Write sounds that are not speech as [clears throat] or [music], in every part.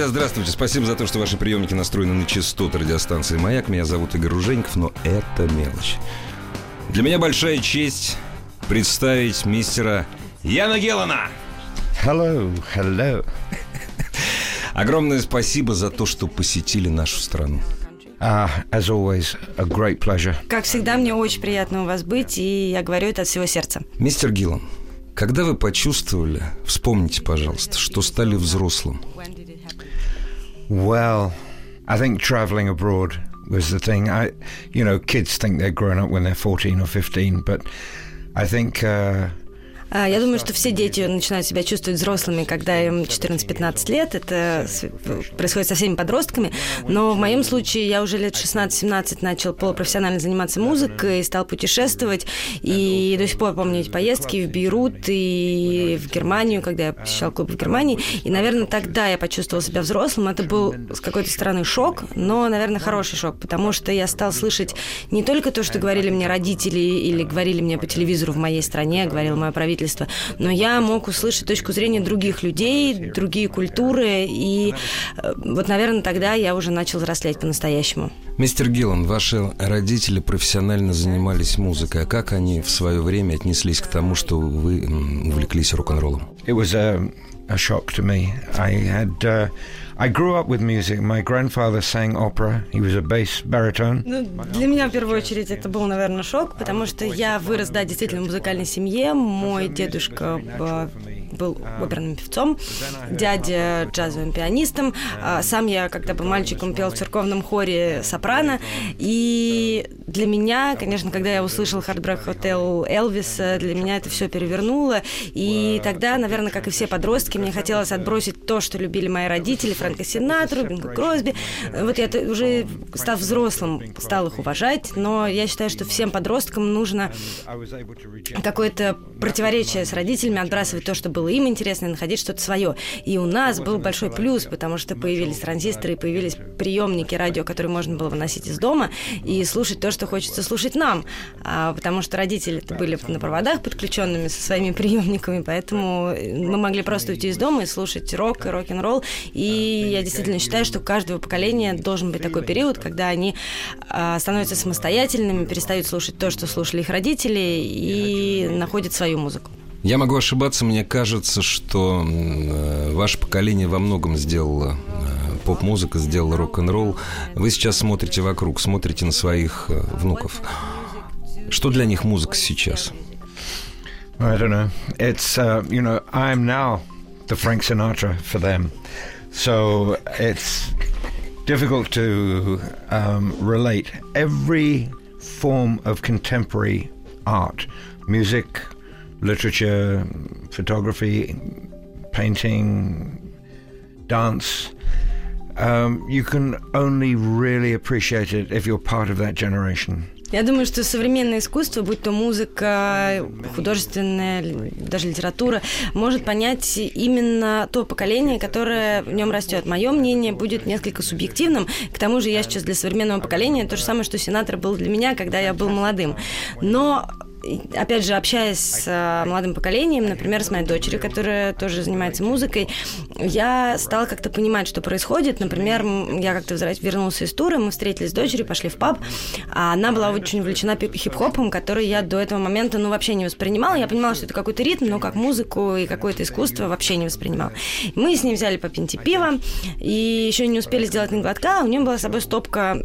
Друзья, здравствуйте. Спасибо за то, что ваши приемники настроены на частоты радиостанции «Маяк». Меня зовут Игорь Руженьков, но это мелочь. Для меня большая честь представить мистера Яна Геллана. Hello, hello. Огромное спасибо за то, что посетили нашу страну. Uh, as always, a great pleasure. Как всегда, мне очень приятно у вас быть, и я говорю это от всего сердца. Мистер Гиллан, когда вы почувствовали, вспомните, пожалуйста, что стали взрослым? Well, I think traveling abroad was the thing. I, you know, kids think they're grown up when they're 14 or 15, but I think uh, Я думаю, что все дети начинают себя чувствовать взрослыми, когда им 14-15 лет. Это происходит со всеми подростками. Но в моем случае я уже лет 16-17 начал полупрофессионально заниматься музыкой, стал путешествовать. И до сих пор помню эти поездки в Бейрут и в Германию, когда я посещал клуб в Германии. И, наверное, тогда я почувствовал себя взрослым. Это был с какой-то стороны шок, но, наверное, хороший шок, потому что я стал слышать не только то, что говорили мне родители или говорили мне по телевизору в моей стране, говорило мое правительство, но я мог услышать точку зрения других людей, другие культуры, и э, вот, наверное, тогда я уже начал взрослеть по-настоящему. Мистер Гиллан, ваши родители профессионально занимались музыкой. А как они в свое время отнеслись к тому, что вы увлеклись рок-н-роллом? it was a, a shock to me. I had uh, I grew up with music. My grandfather sang opera. He was a bass baritone. Ну, для меня, в первую очередь, это был, наверное, шок, потому что я вырос, да, действительно, в музыкальной семье. Мой дедушка э, был оперным певцом, дядя джазовым пианистом. А Сам я, когда был мальчиком, пел в церковном хоре сопрано. И для меня, конечно, когда я услышал Hard Rock Hotel Элвиса, для меня это все перевернуло. И тогда, наверное, как и все подростки, мне хотелось отбросить то, что любили мои родители, Фрэнка Синатру, Бинго Кросби. Вот я уже, став взрослым, стал их уважать, но я считаю, что всем подросткам нужно какое-то противоречие с родителями, отбрасывать то, что было им интересно, и находить что-то свое. И у нас был большой плюс, потому что появились транзисторы, появились приемники радио, которые можно было выносить из дома и слушать то, что хочется слушать нам. А, потому что родители были на проводах подключенными со своими приемниками, поэтому мы могли просто уйти из дома и слушать рок и рок-н-ролл. И я действительно считаю, что у каждого поколения должен быть такой период, когда они а, становятся самостоятельными, перестают слушать то, что слушали их родители, и находят свою музыку. Я могу ошибаться, мне кажется, что э, ваше поколение во многом сделало э, поп-музыка, сделала рок-н-ролл. Вы сейчас смотрите вокруг, смотрите на своих э, внуков. Что для них музыка сейчас? I don't know. It's uh, you know I'm now the Frank Sinatra for them. So it's difficult to um, relate every form of contemporary art, music, literature, photography, painting, dance. Um, you can only really appreciate it if you're part of that generation. Я думаю, что современное искусство, будь то музыка, художественная, даже литература, может понять именно то поколение, которое в нем растет. Мое мнение будет несколько субъективным. К тому же я сейчас для современного поколения то же самое, что сенатор был для меня, когда я был молодым. Но опять же, общаясь с э, молодым поколением, например, с моей дочерью, которая тоже занимается музыкой, я стала как-то понимать, что происходит. Например, я как-то вернулся из тура, мы встретились с дочерью, пошли в паб, а она была очень увлечена хип-хопом, который я до этого момента, ну, вообще не воспринимала. Я понимала, что это какой-то ритм, но как музыку и какое-то искусство вообще не воспринимала. Мы с ней взяли по пинте пива, и еще не успели сделать ни глотка, а у нее была с собой стопка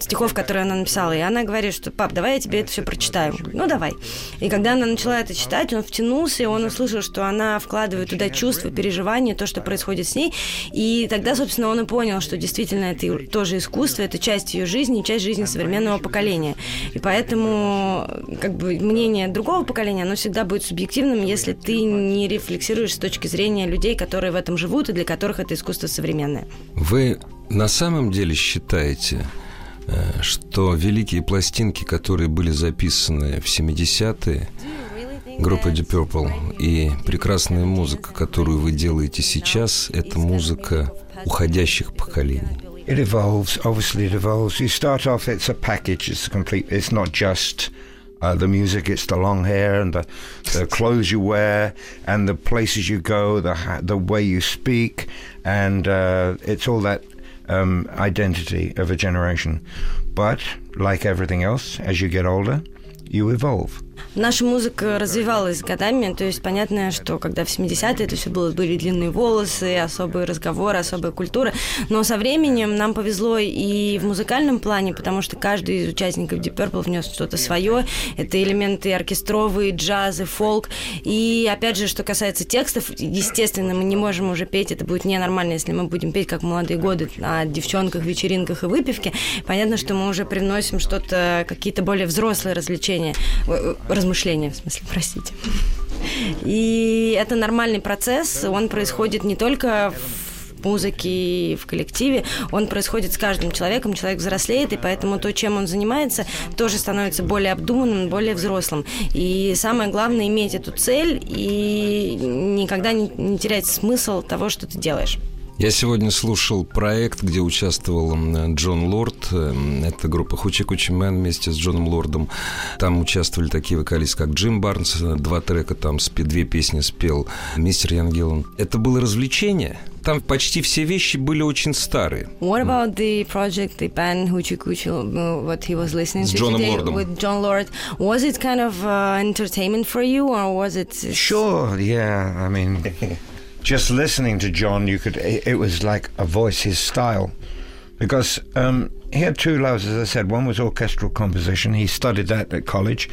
стихов, которые она написала, и она говорит, что, пап, давай я тебе это все прочитаю. Ну, давай. И когда она начала это читать, он втянулся, и он услышал, что она вкладывает туда чувства, переживания, то, что происходит с ней. И тогда, собственно, он и понял, что действительно это тоже искусство, это часть ее жизни, часть жизни современного поколения. И поэтому как бы мнение другого поколения, оно всегда будет субъективным, если ты не рефлексируешь с точки зрения людей, которые в этом живут и для которых это искусство современное. Вы на самом деле считаете, что великие пластинки, которые были записаны в 70-е, группа Deep Purple, и прекрасная музыка, которую вы делаете сейчас, это музыка уходящих поколений. It evolves, obviously it evolves. You start off, it's a package, it's a complete, it's not just uh, the music, it's the long hair and the, the clothes you wear and the places you go, the, the way you speak, and uh, it's all that um, identity of a generation. But, like everything else, as you get older, you evolve. Наша музыка развивалась годами, то есть понятно, что когда в 70-е это все было, были длинные волосы, особые разговоры, особая культура, но со временем нам повезло и в музыкальном плане, потому что каждый из участников Deep Purple внес что-то свое, это элементы оркестровые, джазы, фолк, и опять же, что касается текстов, естественно, мы не можем уже петь, это будет ненормально, если мы будем петь, как в молодые годы, о девчонках, вечеринках и выпивке, понятно, что мы уже приносим что-то, какие-то более взрослые развлечения, размышления, в смысле, простите. И это нормальный процесс, он происходит не только в музыке, в коллективе, он происходит с каждым человеком, человек взрослеет, и поэтому то, чем он занимается, тоже становится более обдуманным, более взрослым. И самое главное иметь эту цель и никогда не, не терять смысл того, что ты делаешь. Я сегодня слушал проект, где участвовал Джон Лорд. Это группа Hoochie Coochie Men вместе с Джоном Лордом. Там участвовали такие вокалисты, как Джим Барнс. Два трека там, две песни спел мистер Иэн Гиллан. Это было развлечение. Там почти все вещи были очень старые. What about the project, the band Hoochie Coochie, what he was listening С to Джоном today Лордом. with John Lord? Was it kind of uh, entertainment for you, or was it? Sure, yeah. I mean, just listening to John, you could. It, was like a voice, his style, because um, he had two loves, as I said. One was orchestral composition. He studied that at college,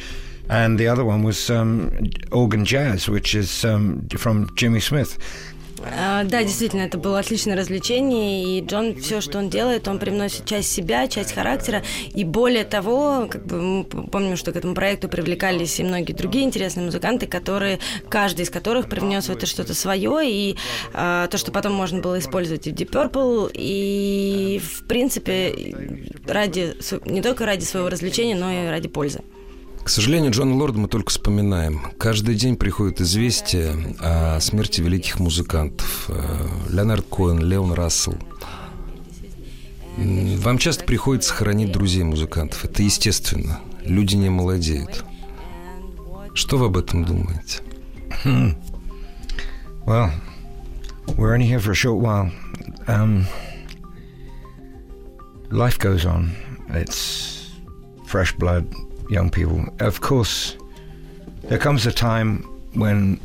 and the other one was um, organ jazz, which is um, from Jimmy Smith. А, Да, действительно, это было отличное развлечение, и Джон все, что он делает, он привносит часть себя, часть характера, и более того, как бы мы помним, что к этому проекту привлекались и многие другие интересные музыканты, которые, каждый из которых привнес в это что-то свое, и а, то, что потом можно было использовать и в Deep Purple, и в принципе ради не только ради своего развлечения, но и ради пользы. К сожалению, Джона Лорда мы только вспоминаем. Каждый день приходит известие о смерти великих музыкантов. Э, Леонард Коэн, Леон Рассел. Вам часто приходится хоронить друзей музыкантов. Это естественно. Люди не молодеют. Что вы об этом думаете? Well, we're only here for a short while. Um, life goes on. It's fresh blood, young people. Of course, there comes a time when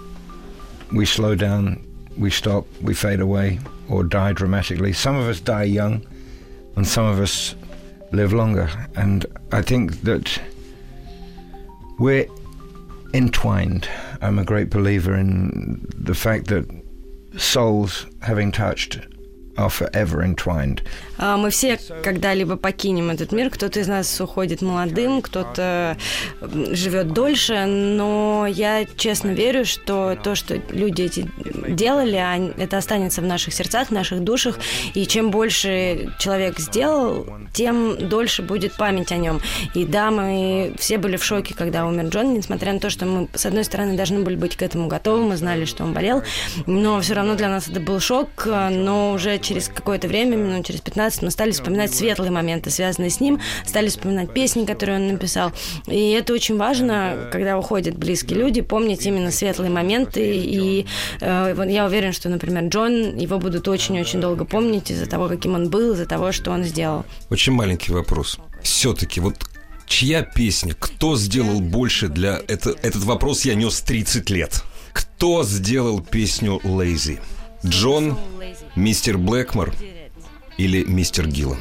we slow down, we stop, we fade away, or die dramatically. Some of us die young, and some of us live longer. And I think that we're entwined. I'm a great believer in the fact that souls, having touched are forever entwined. А, Мы все когда-либо покинем этот мир. Кто-то из нас уходит молодым, кто-то живет дольше. Но я честно верю, что то, что люди эти делали, они- это останется в наших сердцах, в наших душах. И чем больше человек сделал, тем дольше будет память о нем. И да, мы все были в шоке, когда умер Джон, несмотря на то, что мы, с одной стороны, должны были быть к этому готовы, мы знали, что он болел, но все равно для нас это был шок, но уже через какое-то время, минут через 15, мы стали вспоминать светлые моменты, связанные с ним, стали вспоминать песни, которые он написал. И это очень важно, когда уходят близкие люди, помнить именно светлые моменты. И э, вот я уверен, что, например, Джон, его будут очень-очень долго помнить из-за того, каким он был, из-за того, что он сделал. Очень маленький вопрос. Все-таки вот чья песня, кто сделал больше для... Это, этот вопрос я нес 30 лет. Кто сделал песню «Lazy»? Джон, мистер Блэкмор или мистер Гиллан?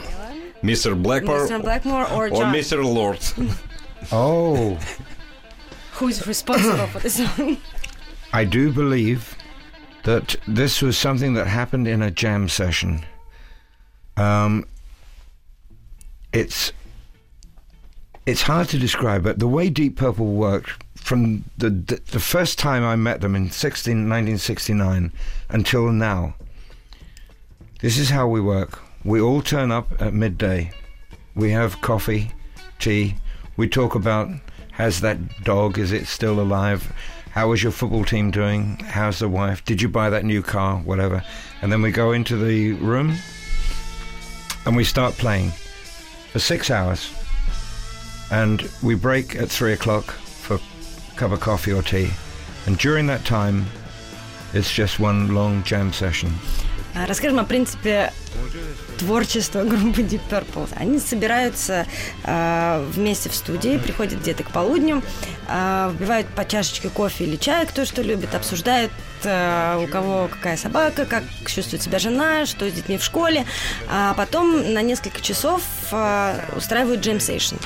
Мистер Блэкмор Мистер Блэкмор or or John? мистер Лорд? Oh, Who's responsible for this song? I do believe that this was something that happened in a jam session. Um, it's it's hard to describe, but the way Deep Purple worked from the the, the first time I met them in 16, 1969 until now. this is how we work. We all turn up at midday. We have coffee, tea. We talk about how's that dog? Is it still alive? How is your football team doing? How's the wife? Did you buy that new car? Whatever. And then we go into the room and we start playing for six hours. And we break at three o'clock for a cup of coffee or tea. And during that time, it's just one long jam session. А, Расскажем о принципе творчества группы Deep Purple. Они собираются э, вместе в студии, приходят где-то к полудню, э, вбивают по чашечке кофе или чая, кто что любит, обсуждают, э, у кого какая собака, как чувствует себя жена, что с детьми в школе, а потом на несколько часов э, устраивают джем-сейшн.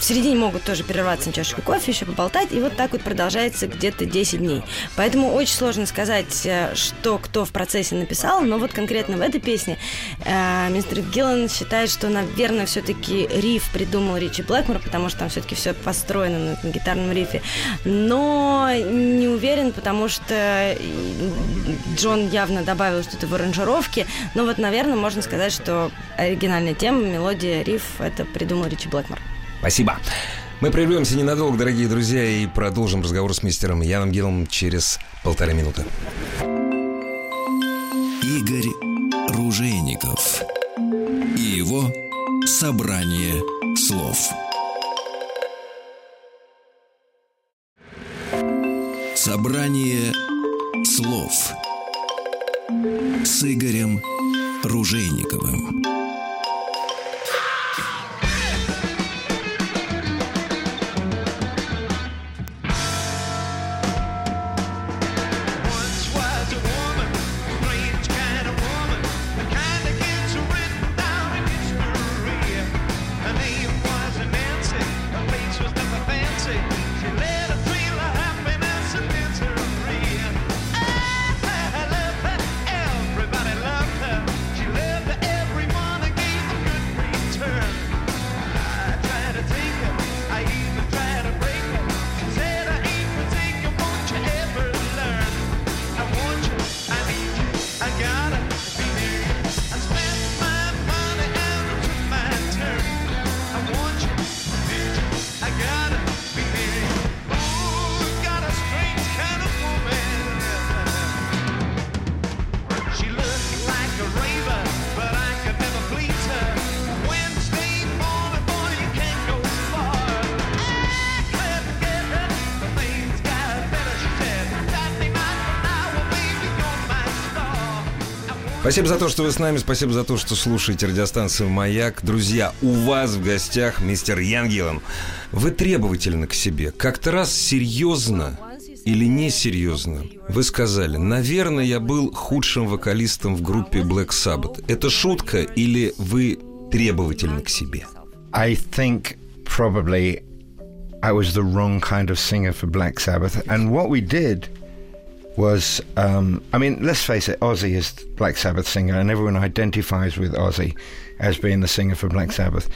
В середине могут тоже прерваться на чашечку кофе, еще поболтать, и вот так вот продолжается где-то 10 дней. Поэтому очень сложно сказать, э, что кто в процессе написал, но вот конкретно в этой песне э, мистер Гиллан считает, что, наверное, все-таки риф придумал Ричи Блэкмор, потому что там все-таки все построено на, этом гитарном рифе. Но не уверен, потому что Джон явно добавил что-то в аранжировке. Но вот, наверное, можно сказать, что оригинальная тема, мелодия, риф, это придумал Ричи Блэкмор. Спасибо. Мы прервемся ненадолго, дорогие друзья, и продолжим разговор с мистером Яном Гиллом через полторы минуты. Игорь Ружейников и его собрание слов. Собрание слов с Игорем Ружейниковым. Спасибо за то, что вы с нами, спасибо за то, что слушаете радиостанцию «Маяк». Друзья, у вас в гостях мистер Ян Гиллан. Вы требовательны к себе. Как-то раз серьезно или несерьезно вы сказали, наверное, я был худшим вокалистом в группе Black Sabbath. Это шутка или вы требовательны к себе? I think probably I was the wrong kind of singer for Black Sabbath. And what we did was, um, I mean, let's face it, Ozzy is Black Sabbath singer, and everyone identifies with Ozzy as being the singer for Black Sabbath.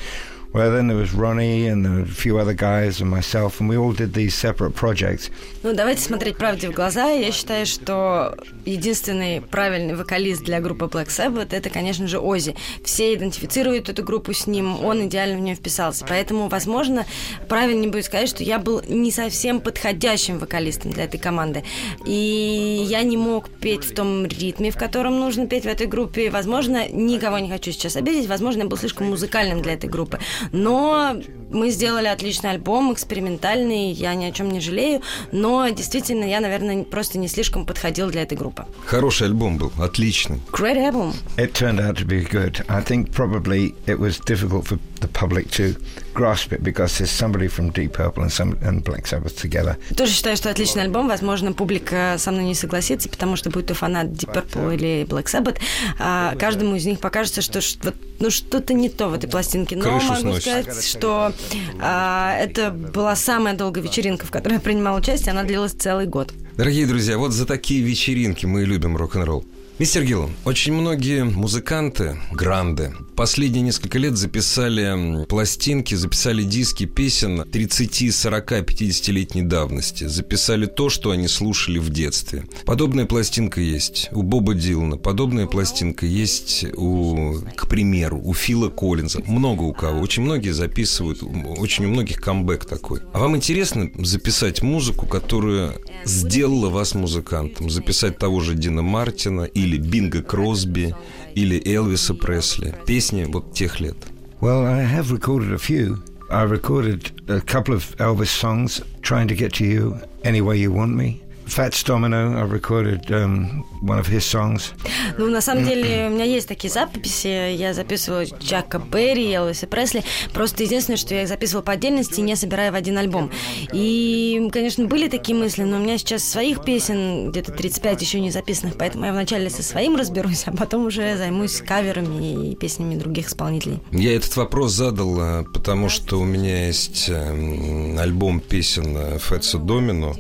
Well, then there was Ronnie and a few other guys and myself, and we all did these separate projects. Ну, давайте смотреть правде в глаза. Я считаю, что единственный правильный вокалист для группы Black Sabbath это, конечно же, Ози. Все идентифицируют эту группу с ним, он идеально в нее вписался. Поэтому, возможно, правильнее будет сказать, что я был не совсем подходящим вокалистом для этой команды. И я не мог петь в том ритме, в котором нужно петь в этой группе. Возможно, никого не хочу сейчас обидеть, возможно, я был слишком музыкальным для этой группы. Но мы сделали отличный альбом, экспериментальный, я ни о чем не жалею, но действительно я, наверное, просто не слишком подходил для этой группы. Хороший альбом был, отличный. Great album. It turned out to be good. I think probably it was difficult for the public to grasp it because there's somebody from Deep Purple and, some, and Black Sabbath together. Тоже считаю, что отличный альбом. Возможно, публика со мной не согласится, потому что будь то фанат Deep Purple или Black Sabbath, а, каждому из них покажется, что вот, ну, что-то не то в этой пластинке. Но Крышу могу сносит. сказать, что а, это была самая долгая вечеринка, в которой я принимала участие. Она длилась целый год. Дорогие друзья, вот за такие вечеринки мы и любим рок-н-ролл. Мистер Гиллан, очень многие музыканты, гранды, последние несколько лет записали пластинки, записали диски песен 30, 40, 50-летней давности. Записали то, что они слушали в детстве. Подобная пластинка есть у Боба Дилана, подобная пластинка есть у, к примеру, у Фила Коллинза. Много у кого. Очень многие записывают, очень у многих камбэк такой. А вам интересно записать музыку, которая сделала вас музыкантом? Записать того же Дина Мартина или Бинга Кросби или Элвиса Пресли? Песни вот тех лет. Well, I have recorded a few. I recorded a couple of Elvis songs, Trying to Get to You, Any Way You Want Me. Fats Domino, I recorded um, one of his songs. Ну, на самом деле, у меня есть такие записи. Я записывала Джака Берри, Элвиса Пресли. Просто единственное, что я их записывала по отдельности, не собирая в один альбом. И, конечно, были такие мысли, но у меня сейчас своих песен где-то 35 еще не записанных, поэтому я вначале со своим разберусь, а потом уже займусь каверами и песнями других исполнителей. Я этот вопрос задал, э, потому что у меня есть э, альбом песен э, Фетса Домино,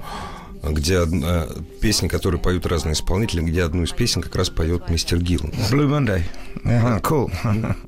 где од- э, песни, которые поют разные исполнители, где одну из песен как раз поет мистер Гиллан. Blue Monday. Yeah, cool.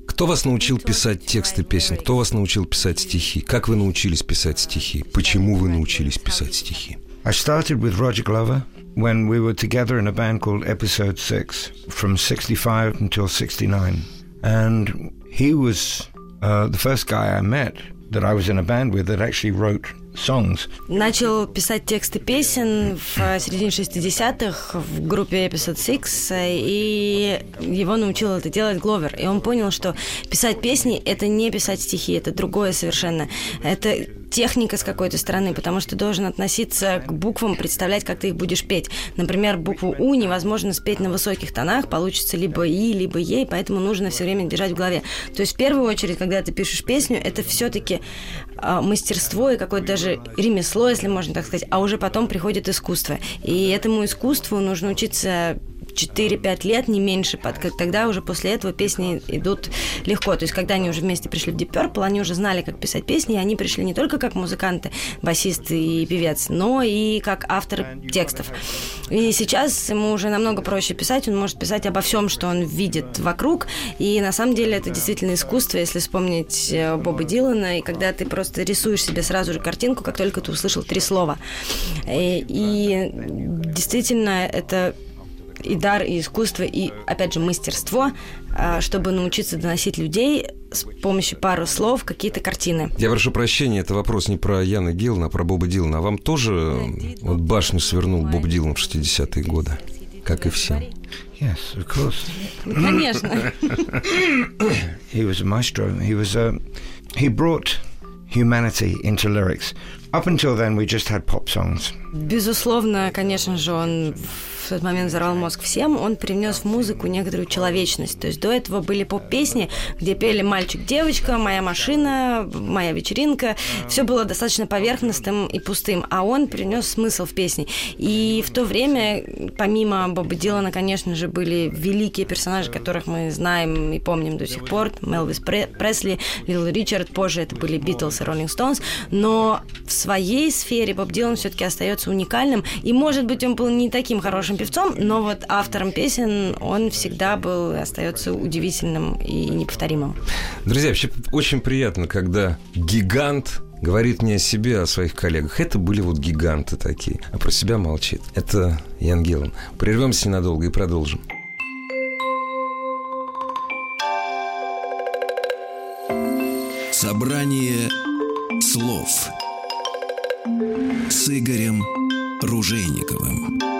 Кто вас научил писать тексты песен? Кто вас научил писать стихи? Как вы научились писать стихи? Почему вы научились писать стихи? I started with Roger Glover when we were together in a band called Episode 6 from 65 until 69. And he was uh, the first guy I met that I was in a band with that actually wrote songs. Начал писать тексты песен в э, середине 60-х в группе Episode 6, э, и его научил это делать Гловер. И он понял, что писать песни — это не писать стихи, это другое совершенно. Это техника с какой-то стороны, потому что ты должен относиться к буквам, представлять, как ты их будешь петь. Например, букву У невозможно спеть на высоких тонах, получится либо И, либо Е, поэтому нужно все время держать в голове. То есть в первую очередь, когда ты пишешь песню, это все-таки мастерство и какое-то даже ремесло, если можно так сказать, а уже потом приходит искусство. И этому искусству нужно учиться 4-5 лет, не меньше, под- тогда уже после этого песни идут легко. То есть, когда они уже вместе пришли в Deep Purple, они уже знали, как писать песни, и они пришли не только как музыканты, басист и певец, но и как авторы текстов. И сейчас ему уже намного проще писать, он может писать обо всем, что он видит вокруг, и на самом деле это действительно искусство, если вспомнить э, Боба Дилана, и когда ты просто рисуешь себе сразу же картинку, как только ты услышал три слова. И, и действительно это и дар, и искусство, и, опять же, мастерство, а, чтобы научиться доносить людей с помощью пары слов какие-то картины. Я прошу прощения, это вопрос не про Яна Гиллана, а про Боба Дилана. А вам тоже э, вот башню свернул Боб Дилан в 60-е годы? Как и всем. Yes, of course. Ну, Конечно. [coughs] He was a maestro. He was a. He brought humanity into lyrics. Up until then, we just had pop songs. Безусловно, конечно же, он в тот момент взорвал мозг всем, он привнес в музыку некоторую человечность. То есть до этого были поп-песни, где пели «Мальчик-девочка», «Моя машина», «Моя вечеринка». Все было достаточно поверхностным и пустым, а он принес смысл в песни. И в то время, помимо Боба Дилана, конечно же, были великие персонажи, которых мы знаем и помним до сих пор. Мелвис Пре- Пресли, Лил Ричард, позже это были Битлз и Роллинг Стоунс. Но в своей сфере Боб Дилан все-таки остается уникальным. И, может быть, он был не таким хорошим певцом, но вот автором песен он всегда был и остается удивительным и неповторимым. Друзья, вообще очень приятно, когда гигант говорит не о себе, а о своих коллегах. Это были вот гиганты такие, а про себя молчит. Это Ян Геллан. Прервемся ненадолго и продолжим. Собрание слов с Игорем Ружейниковым.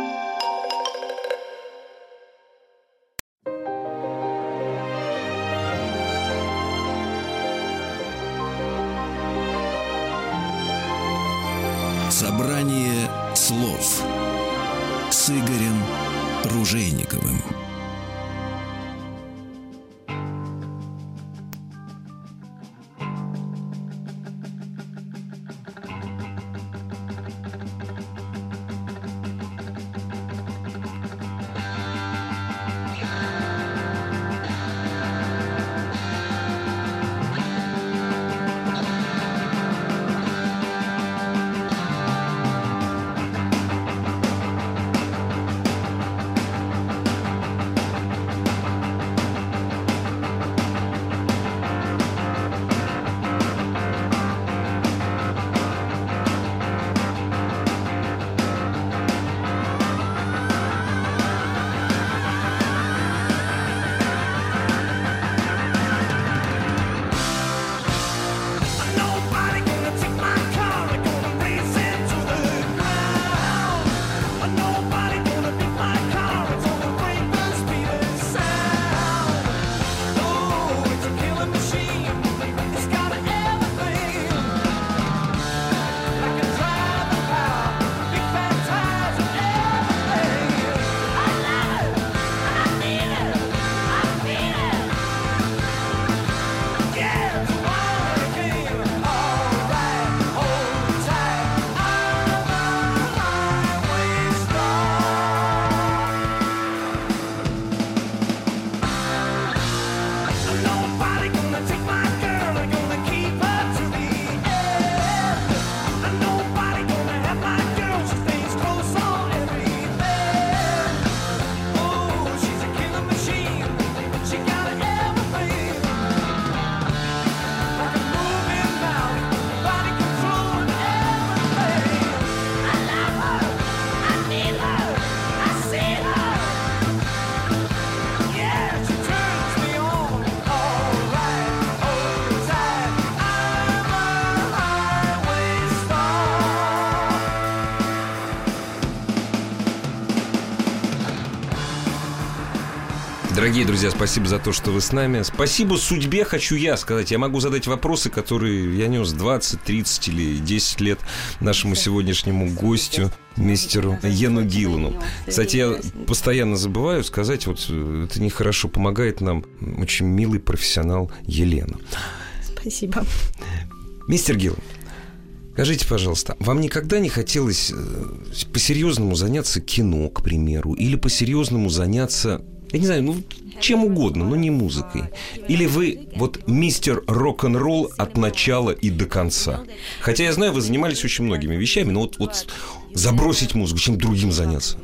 Дорогие друзья, спасибо за то, что вы с нами. Спасибо судьбе, хочу я сказать. Я могу задать вопросы, которые я нес 20, 30 или 10 лет нашему сегодняшнему гостю, мистеру Йену Гиллану. Кстати, я постоянно забываю сказать, вот э, это нехорошо, помогает нам очень милый профессионал Елена. Спасибо. Мистер Гиллан, скажите, пожалуйста, вам никогда не хотелось э, по-серьезному заняться кино, к примеру, или по-серьезному заняться, я не знаю, ну, чем угодно, но не музыкой? Или вы вот мистер рок-н-ролл от начала и до конца? Хотя я знаю, вы занимались очень многими вещами, но вот, вот забросить музыку, чем другим заняться?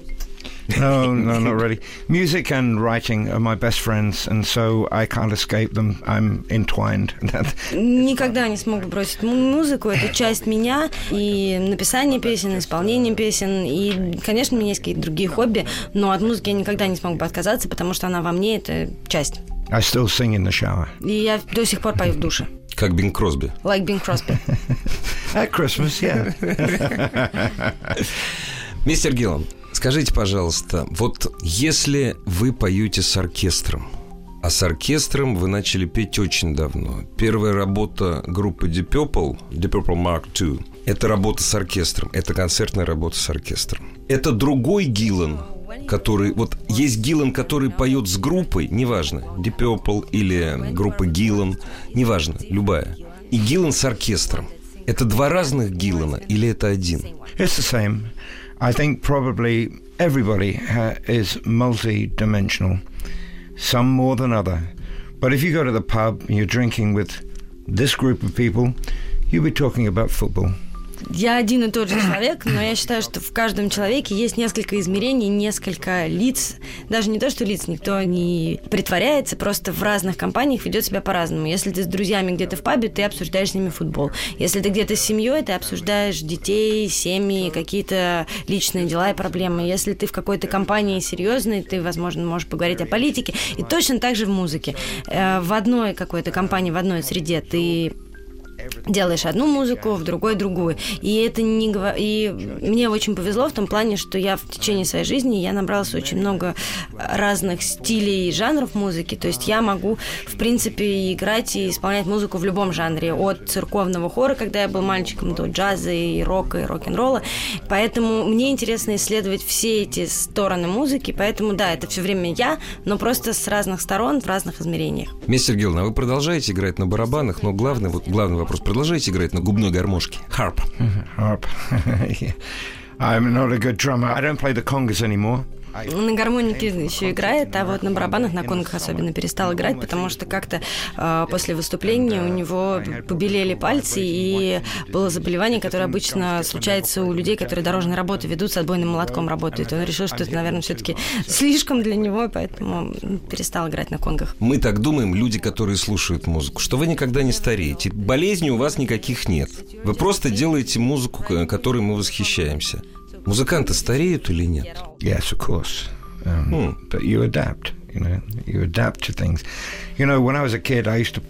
No, no, not really. Music and writing are my best friends, and so I can't escape them. I'm entwined. [laughs] Никогда не смогу бросить му- музыку, это часть меня, и написание песен, исполнение песен, и, конечно, у меня есть какие-то другие хобби, но от музыки я никогда не смогу отказаться, потому что она во мне, это часть. I still sing in the shower. И я до сих пор пою в душе. Как Бинг Кросби. Like Bing Crosby. [laughs] At Christmas, yeah. [laughs] Мистер Гиллан, скажите, пожалуйста, вот если вы поете с оркестром, а с оркестром вы начали петь очень давно. Первая работа группы Deep Purple, Deep Purple Mark II, это работа с оркестром, это концертная работа с оркестром. Это другой Гиллан, который... Вот есть Гиллан, который поет с группой, неважно, Deep Purple или группа Гиллан, неважно, любая. И Гиллан с оркестром. Это два разных Гиллана или это один? It's the same. I think probably everybody ha- is multi-dimensional, some more than other. But if you go to the pub and you're drinking with this group of people, you'll be talking about football. Я один и тот же человек, но я считаю, что в каждом человеке есть несколько измерений, несколько лиц. Даже не то, что лиц никто не притворяется, просто в разных компаниях ведет себя по-разному. Если ты с друзьями где-то в пабе, ты обсуждаешь с ними футбол. Если ты где-то с семьей, ты обсуждаешь детей, семьи, какие-то личные дела и проблемы. Если ты в какой-то компании серьезной, ты, возможно, можешь поговорить о политике. И точно так же в музыке. Э, В одной какой-то компании, в одной среде ты делаешь одну музыку, в другой другую. И это не и мне очень повезло в том плане, что я в течение своей жизни я набралась очень много разных стилей и жанров музыки. То есть я могу, в принципе, играть и исполнять музыку в любом жанре. От церковного хора, когда я был мальчиком, до джаза и рока, и рок-н-ролла. Поэтому мне интересно исследовать все эти стороны музыки. Поэтому, да, это все время я, но просто с разных сторон, в разных измерениях. Мистер Гилн, а вы продолжаете играть на барабанах, но главный, вот главный вопрос, продолжаете играть на губной гармошке? Харп. Harp. Yeah. I'm not a good drummer. I don't play the congas anymore. На гармонике еще играет, а вот на барабанах, на конгах особенно перестал играть, потому что как-то э, после выступления у него побелели пальцы, и было заболевание, которое обычно случается у людей, которые дорожные работы ведут, с отбойным молотком работают. И он решил, что это, наверное, все-таки слишком для него, и поэтому перестал играть на конгах. Мы так думаем, люди, которые слушают музыку, что вы никогда не стареете. Болезней у вас никаких нет. Вы просто делаете музыку, которой мы восхищаемся. Музыканты стареют или нет? Yes, of course. Um, Hmm. But you adapt, you know, you adapt to things. You know, when I was a kid, I used to,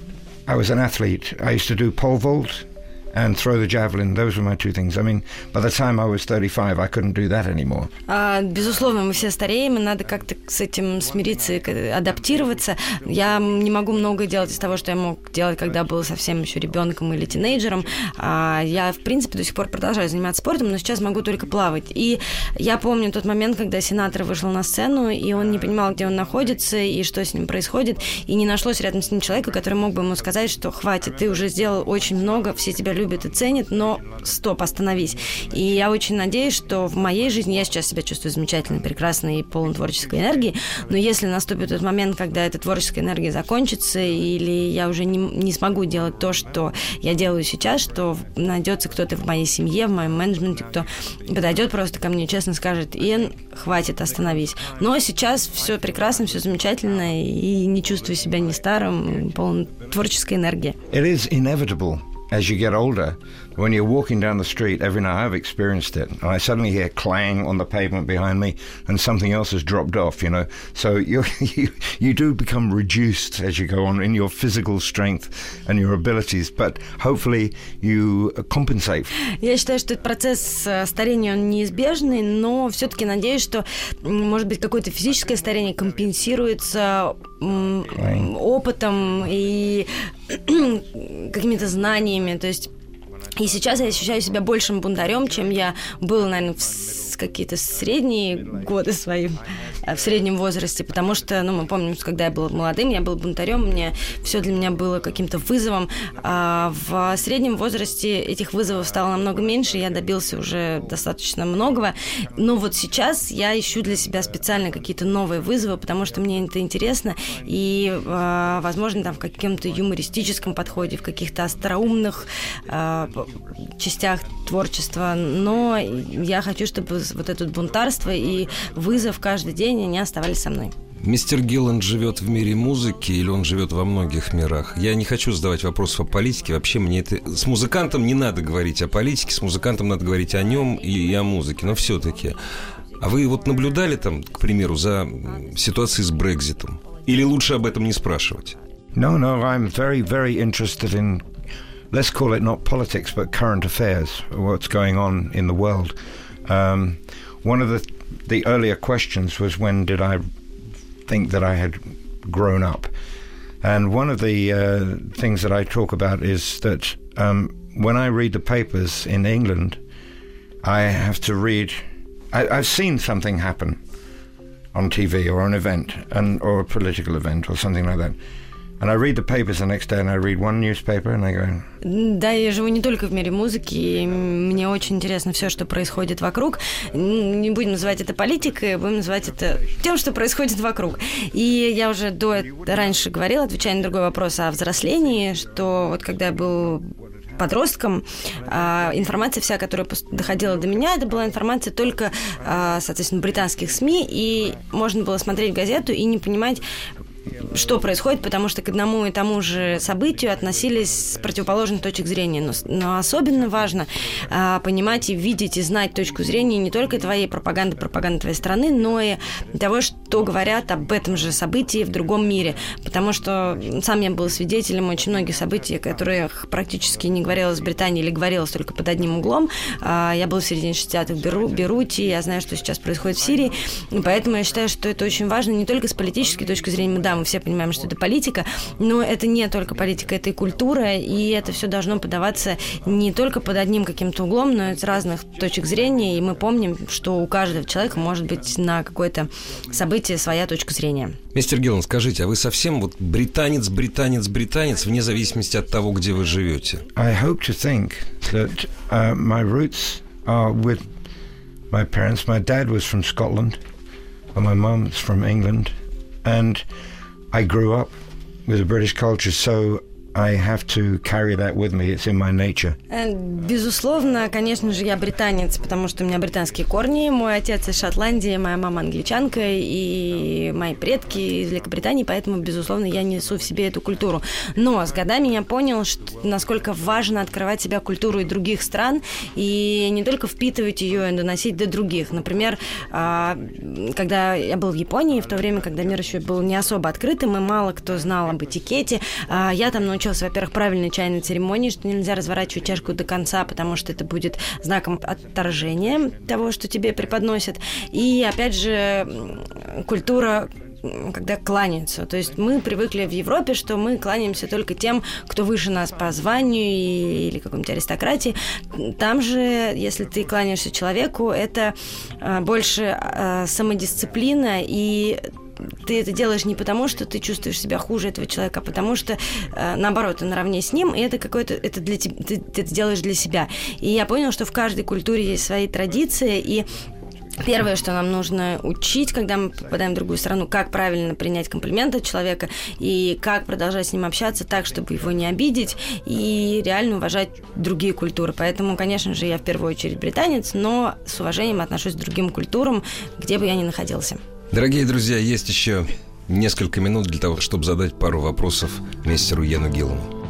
I was an athlete. I used to do pole vault And throw the javelin. Those were my two things. I mean, by the time I was 35, I couldn't do that anymore. А, безусловно, мы все стареем, и надо как-то с этим смириться и адаптироваться. Я не могу много делать из того, что я мог делать, когда был совсем еще ребенком или тинейджером. А, я, в принципе, до сих пор продолжаю заниматься спортом, но сейчас могу только плавать. И я помню тот момент, когда сенатор вышел на сцену, и он не понимал, где он находится и что с ним происходит, и не нашлось рядом с ним человека, который мог бы ему сказать, что хватит, ты уже сделал очень много, все тебя любят и ценят, но стоп, остановись. И я очень надеюсь, что в моей жизни я сейчас себя чувствую замечательно, прекрасно и полон творческой энергии, но если наступит тот момент, когда эта творческая энергия закончится, или я уже не, не смогу делать то, что я делаю сейчас, что найдется кто-то в моей семье, в моем менеджменте, кто подойдет просто ко мне честно скажет, Ин, хватит, остановись. Но сейчас все прекрасно, все замечательно, и не чувствую себя ни старым, полон творческой энергии. It is inevitable as you get older. When you're walking down the street, every night I've experienced it, and I suddenly hear clang on the pavement behind me, and something else has dropped off. You know, so [laughs] you you you do become reduced as you go on in your physical strength and your abilities, but hopefully you compensate. Я считаю, что этот процесс э, старения, он неизбежный, но все-таки надеюсь, что, м, может быть, какое-то физическое старение компенсируется м, Right. опытом и [clears throat] какими-то знаниями. То есть и сейчас я ощущаю себя большим бунтарем, чем я был, наверное, в какие-то средние годы свои, э, в среднем возрасте, потому что, ну, мы помним, когда я был молодым, я был бунтарем, мне все для меня было каким-то вызовом. А в среднем возрасте этих вызовов стало намного меньше, я добился уже достаточно многого. Но вот сейчас я ищу для себя специально какие-то новые вызовы, потому что мне это интересно, и, э, возможно, там в каком-то юмористическом подходе, в каких-то остроумных э, п- частях творчества, но я хочу, чтобы вот это бунтарство и вызов каждый день они оставались со мной. Мистер Гилланд живет в мире музыки или он живет во многих мирах? Я не хочу задавать вопросов о политике. Вообще мне это... С музыкантом не надо говорить о политике, с музыкантом надо говорить о нем и, и о музыке. Но все-таки. А вы вот наблюдали там, к примеру, за ситуацией с Брекзитом? Или лучше об этом не спрашивать? No, no, I'm very, very interested in, let's call it not politics, but current affairs, what's going on in the world. Um, one of the the earlier questions was when did I think that I had grown up, and one of the uh, things that I talk about is that um, when I read the papers in England, I have to read. I, I've seen something happen on TV or an event, and or a political event or something like that. And I read the papers the next day, and I read one newspaper, and I go, Да, я живу не только в мире музыки, и мне очень интересно все, что происходит вокруг. Не будем называть это политикой, будем называть это тем, что происходит вокруг. И я уже до раньше говорила, отвечая на другой вопрос о взрослении, что вот когда я был подростком, а, информация вся, которая доходила до меня, это была информация только, а, соответственно, британских СМИ, и можно было смотреть газету и не понимать, что происходит, потому что к одному и тому же событию относились с противоположных точек зрения. Но, но особенно важно а, понимать и видеть и знать точку зрения не только твоей пропаганды, пропаганды твоей страны, но и того, что говорят об этом же событии в другом мире. Потому что сам я был свидетелем очень многих событий, о которых практически не говорилось в Британии или говорилось только под одним углом. А, я был в середине 60-х в Беру, Беруте, я знаю, что сейчас происходит в Сирии, и поэтому я считаю, что это очень важно не только с политической точки зрения, да, мы все понимаем, что это политика, но это не только политика, это и культура, и это все должно подаваться не только под одним каким-то углом, но и с разных точек зрения, и мы помним, что у каждого человека может быть на какое-то событие своя точка зрения. Мистер Гиллан, скажите, а вы совсем вот британец, британец, британец, вне зависимости от того, где вы живете? I hope to think that uh, my roots are with my parents. My dad was from Scotland, and my mum's from England, and I grew up with a British culture, so I have to carry that with me. It's in my nature. Э, Безусловно, конечно же, я британец, потому что у меня британские корни. Мой отец из Шотландии, моя мама англичанка, и мои предки из Великобритании, поэтому, безусловно, я несу в себе эту культуру. Но с годами я понял, что, насколько важно открывать себя культуру и других стран, и не только впитывать ее и доносить до других. Например, а, когда я был в Японии, в то время, когда мир еще был не особо открытым, и мало кто знал об этикете, а, я там научилась, во-первых, правильной чайной церемонии, что нельзя разворачивать чашку до конца, потому что это будет знаком отторжения того, что тебе преподносят. И, опять же, культура когда кланяются. То есть мы привыкли в Европе, что мы кланяемся только тем, кто выше нас по званию или какой-нибудь аристократии. Там же, если ты кланяешься человеку, это а, больше а, самодисциплина и ты это делаешь не потому, что ты чувствуешь себя хуже этого человека, а потому что, э, наоборот, ты наравне с ним, и это какое-то, это для тебя, ты, ты это делаешь для себя. И я понял, что в каждой культуре есть свои традиции, и Первое, что нам нужно учить, когда мы попадаем в другую страну, как правильно принять комплимент от человека и как продолжать с ним общаться так, чтобы его не обидеть и реально уважать другие культуры. Поэтому, конечно же, я в первую очередь британец, но с уважением отношусь к другим культурам, где бы я ни находился. Дорогие друзья, есть еще несколько минут для того, чтобы задать пару вопросов мистеру Йену Гиллану.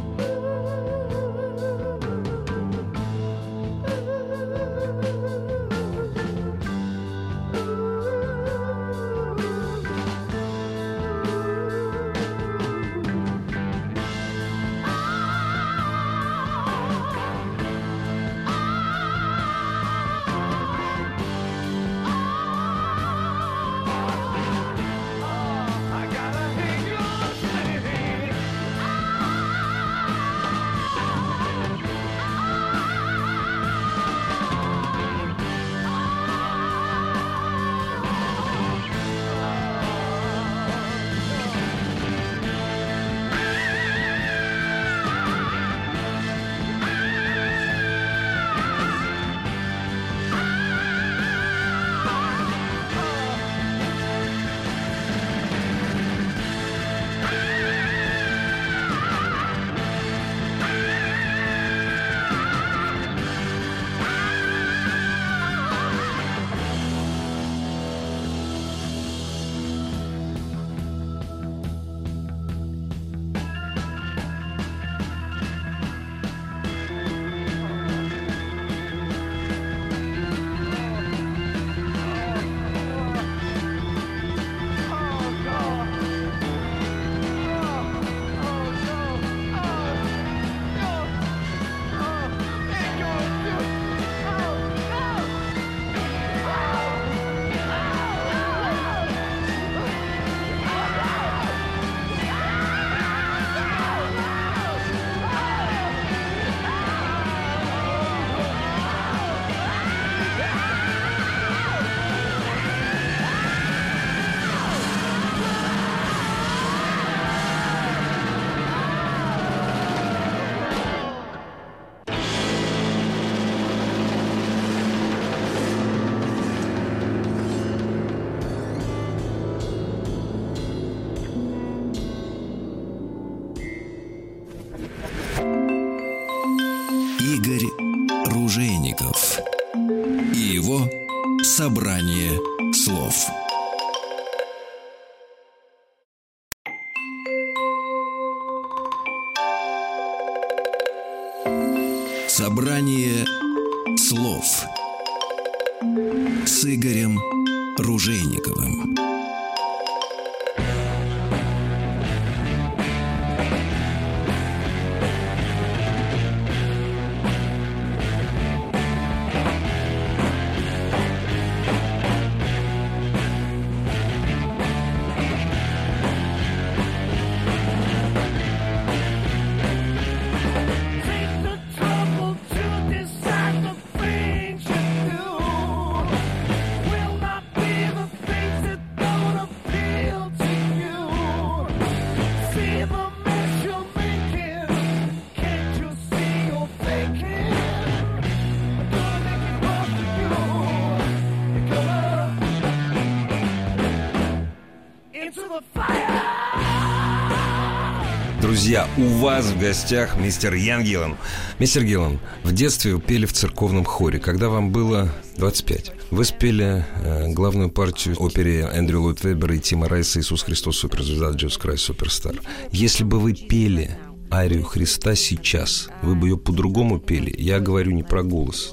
Друзья, у вас в гостях мистер Ян Гиллан. Мистер Гиллан, в детстве вы пели в церковном хоре. Когда вам было 25, вы спели э, главную партию опере Эндрю Ллойд Вебера и Тима Райса «Иисус Христос, суперзвезда, Джеймс Край, суперстар». Если бы вы пели арию Христа сейчас, вы бы ее по-другому пели. Я говорю не про голос,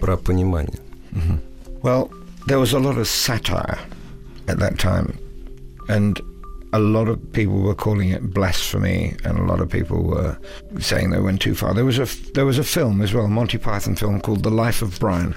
про понимание. Well, there was a lot of satire at that time, and a lot of people were calling it blasphemy, and a lot of people were saying they went too far. There was a there was a film as well, a Monty Python film called The Life of Brian,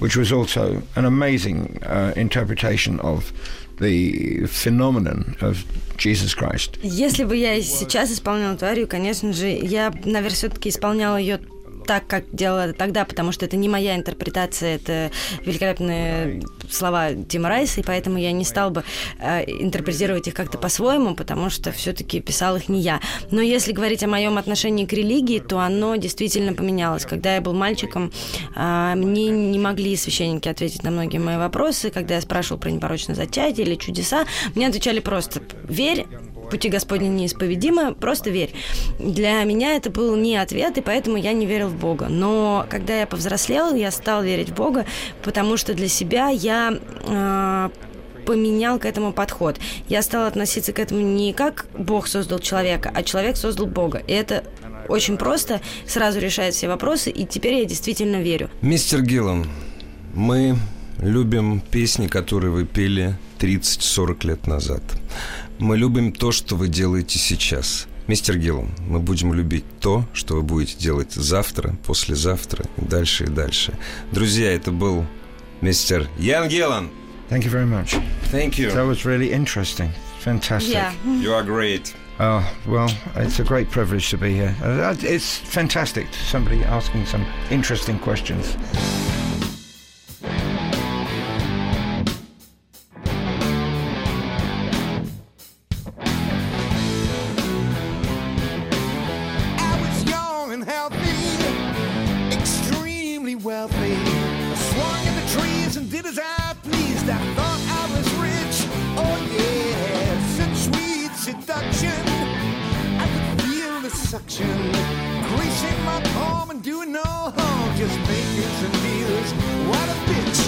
which was also an amazing uh, interpretation of the phenomenon of Jesus Christ. Если бы я сейчас исполняла эту арию, конечно же, я, наверное, все-таки исполняла ее так, как делала тогда, потому что это не моя интерпретация, это великолепные слова Тима Райса, и поэтому я не стал бы э, интерпретировать их как-то по-своему, потому что все-таки писал их не я. Но если говорить о моем отношении к религии, то оно действительно поменялось. Когда я был мальчиком, э, мне не могли священники ответить на многие мои вопросы. Когда я спрашивал про непорочное зачатие или чудеса, мне отвечали просто «верь», пути Господни неисповедимы, просто верь. Для меня это был не ответ, и поэтому я не верил в Бога. Но когда я повзрослел, я стал верить в Бога, потому что для себя я э, поменял к этому подход. Я стала относиться к этому не как Бог создал человека, а человек создал Бога. И это очень просто, сразу решает все вопросы, и теперь я действительно верю. Мистер Гиллан, мы любим песни, которые вы пели 30-40 лет назад. Мы любим то, что вы делаете сейчас. Мистер Гиллан, мы будем любить то, что вы будете делать завтра, послезавтра, и дальше и дальше. Друзья, это был мистер Ян Гиллан. Thank you very much. Thank you. That was really interesting. Fantastic. Я. You are great. Oh, well, it's a great privilege to be here. Uh, It's fantastic. Somebody asking some interesting questions. Suction, creasing my palm and doing no harm, just making some deals. What a bitch!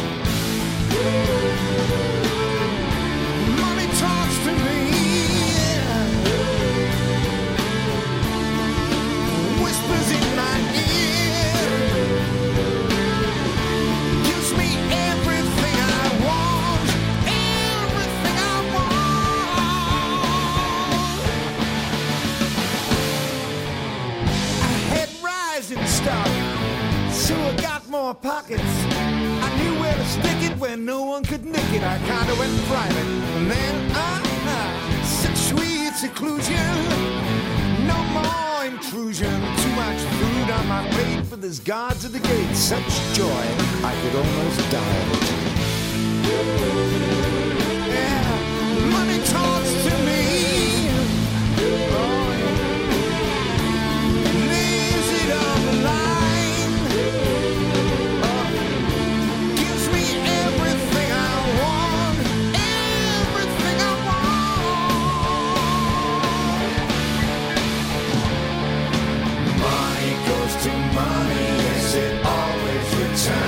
More pockets. I knew where to stick it when no one could nick it. I kinda went private, and then uh, uh, such sweet seclusion. No more intrusion, too much food on my plate, but there's guards at the gate. Such joy, I could almost die return.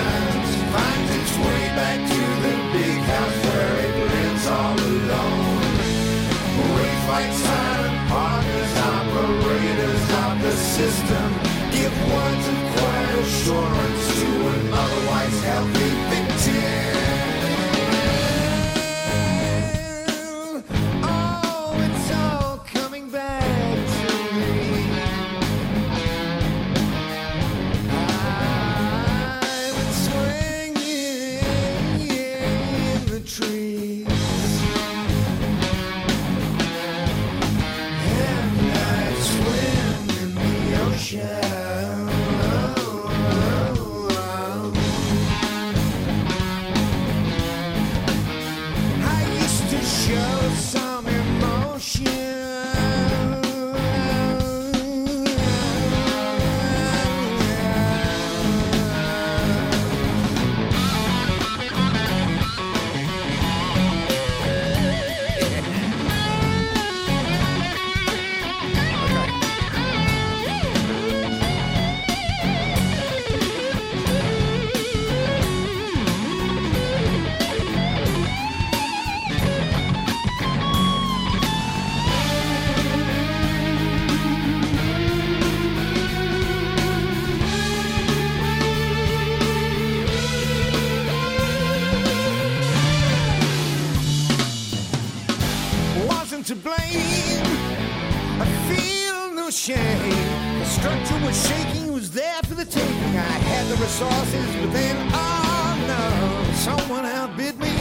Resources, but then, oh no, someone outbid me.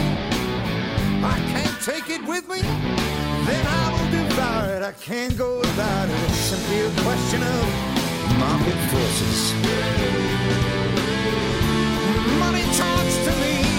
I can't take it with me. Then I will devour it. I can't go without it. It's simply a question of market forces. Money talks to me.